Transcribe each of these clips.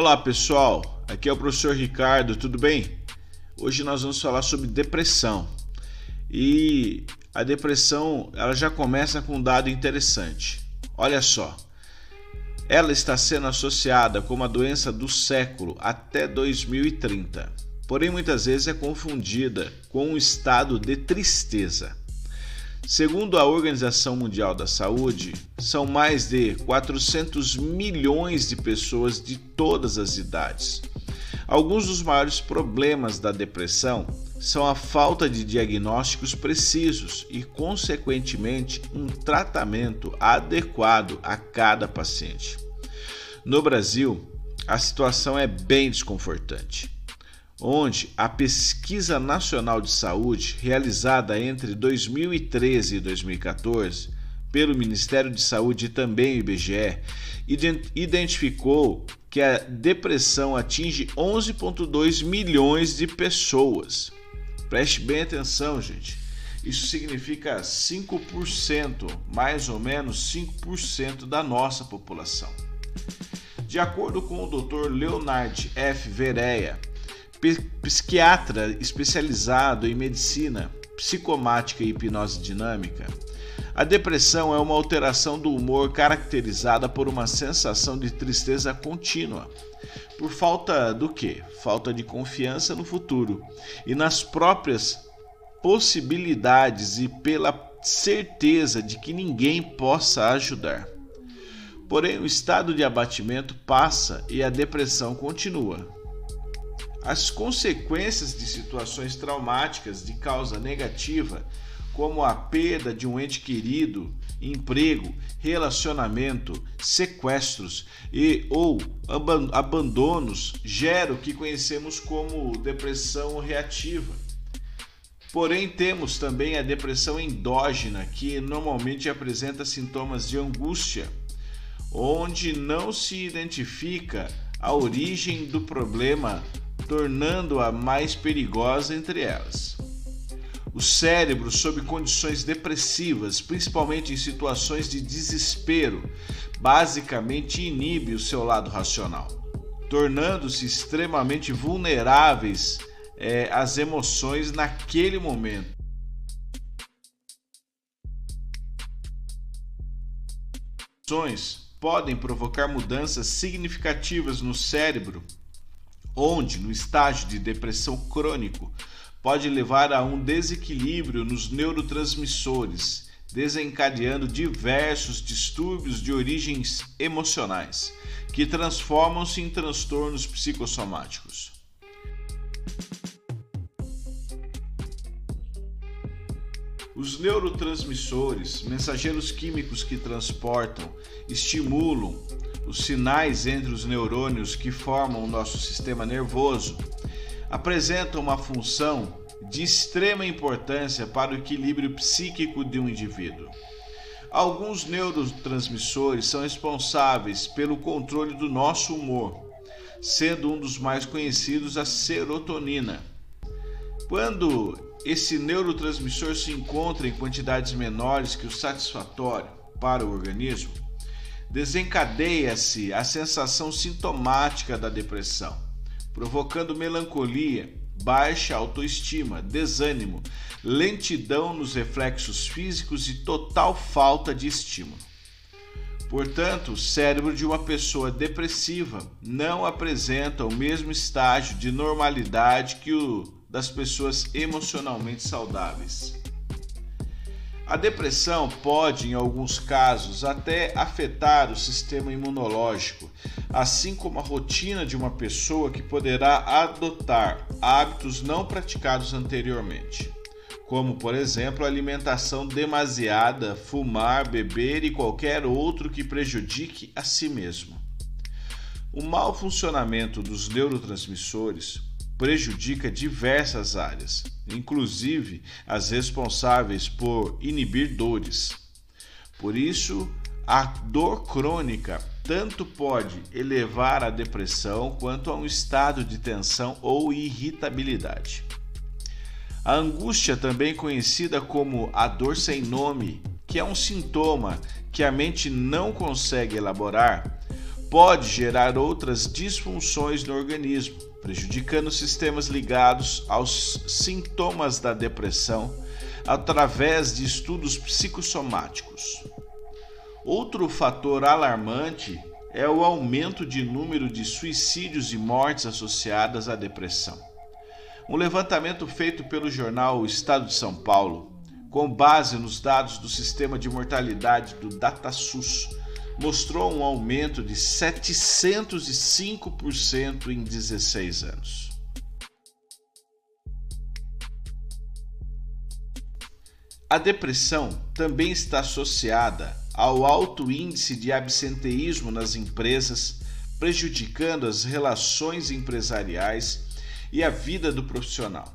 Olá pessoal, aqui é o professor Ricardo, tudo bem? Hoje nós vamos falar sobre depressão e a depressão ela já começa com um dado interessante. Olha só, ela está sendo associada como a doença do século até 2030, porém muitas vezes é confundida com um estado de tristeza. Segundo a Organização Mundial da Saúde, são mais de 400 milhões de pessoas de todas as idades. Alguns dos maiores problemas da depressão são a falta de diagnósticos precisos e, consequentemente, um tratamento adequado a cada paciente. No Brasil, a situação é bem desconfortante onde a Pesquisa Nacional de Saúde, realizada entre 2013 e 2014 pelo Ministério de Saúde e também o IBGE, identificou que a depressão atinge 11,2 milhões de pessoas. Preste bem atenção, gente. Isso significa 5%, mais ou menos 5% da nossa população. De acordo com o Dr. Leonard F. Vereia, psiquiatra especializado em medicina psicomática e hipnose dinâmica, a depressão é uma alteração do humor caracterizada por uma sensação de tristeza contínua. Por falta do que? Falta de confiança no futuro e nas próprias possibilidades e pela certeza de que ninguém possa ajudar. Porém, o estado de abatimento passa e a depressão continua. As consequências de situações traumáticas de causa negativa, como a perda de um ente querido, emprego, relacionamento, sequestros e ou abandonos, geram o que conhecemos como depressão reativa. Porém, temos também a depressão endógena, que normalmente apresenta sintomas de angústia, onde não se identifica a origem do problema tornando-a mais perigosa entre elas. O cérebro, sob condições depressivas, principalmente em situações de desespero, basicamente inibe o seu lado racional, tornando-se extremamente vulneráveis é, às emoções naquele momento. podem provocar mudanças significativas no cérebro onde, no estágio de depressão crônico, pode levar a um desequilíbrio nos neurotransmissores, desencadeando diversos distúrbios de origens emocionais, que transformam-se em transtornos psicossomáticos. Os neurotransmissores, mensageiros químicos que transportam, estimulam os sinais entre os neurônios que formam o nosso sistema nervoso, apresentam uma função de extrema importância para o equilíbrio psíquico de um indivíduo. Alguns neurotransmissores são responsáveis pelo controle do nosso humor, sendo um dos mais conhecidos a serotonina. Quando esse neurotransmissor se encontra em quantidades menores que o satisfatório para o organismo, desencadeia-se a sensação sintomática da depressão, provocando melancolia, baixa autoestima, desânimo, lentidão nos reflexos físicos e total falta de estímulo. Portanto, o cérebro de uma pessoa depressiva não apresenta o mesmo estágio de normalidade que o das pessoas emocionalmente saudáveis. A depressão pode, em alguns casos, até afetar o sistema imunológico, assim como a rotina de uma pessoa que poderá adotar hábitos não praticados anteriormente, como, por exemplo, alimentação demasiada, fumar, beber e qualquer outro que prejudique a si mesmo. O mau funcionamento dos neurotransmissores prejudica diversas áreas, inclusive as responsáveis por inibir dores. Por isso, a dor crônica tanto pode elevar a depressão quanto a um estado de tensão ou irritabilidade. A angústia, também conhecida como a dor sem nome, que é um sintoma que a mente não consegue elaborar, pode gerar outras disfunções no organismo, prejudicando sistemas ligados aos sintomas da depressão através de estudos psicossomáticos. Outro fator alarmante é o aumento de número de suicídios e mortes associadas à depressão. Um levantamento feito pelo jornal O Estado de São Paulo, com base nos dados do sistema de mortalidade do DataSUS, mostrou um aumento de 705% em 16 anos. A depressão também está associada ao alto índice de absenteísmo nas empresas, prejudicando as relações empresariais e a vida do profissional,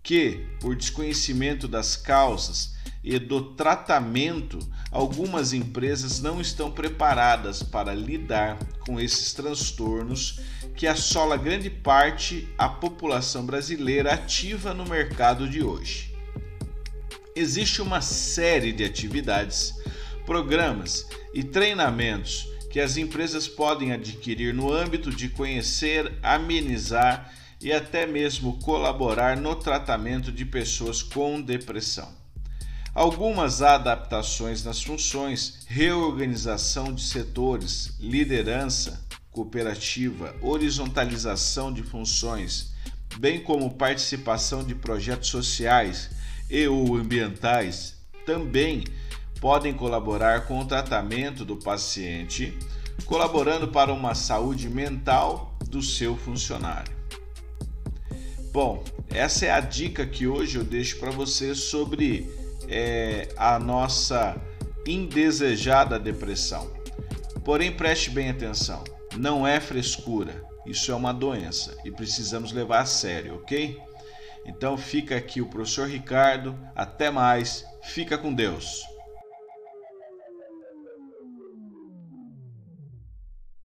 que, por desconhecimento das causas e do tratamento, algumas empresas não estão preparadas para lidar com esses transtornos que assola grande parte a população brasileira ativa no mercado de hoje. Existe uma série de atividades, programas e treinamentos que as empresas podem adquirir no âmbito de conhecer, amenizar e até mesmo colaborar no tratamento de pessoas com depressão. Algumas adaptações nas funções, reorganização de setores, liderança cooperativa, horizontalização de funções, bem como participação de projetos sociais e ou ambientais, também podem colaborar com o tratamento do paciente, colaborando para uma saúde mental do seu funcionário. Bom, essa é a dica que hoje eu deixo para você sobre é, a nossa indesejada depressão. Porém, preste bem atenção: não é frescura, isso é uma doença e precisamos levar a sério, ok? Então fica aqui o professor Ricardo, até mais, fica com Deus.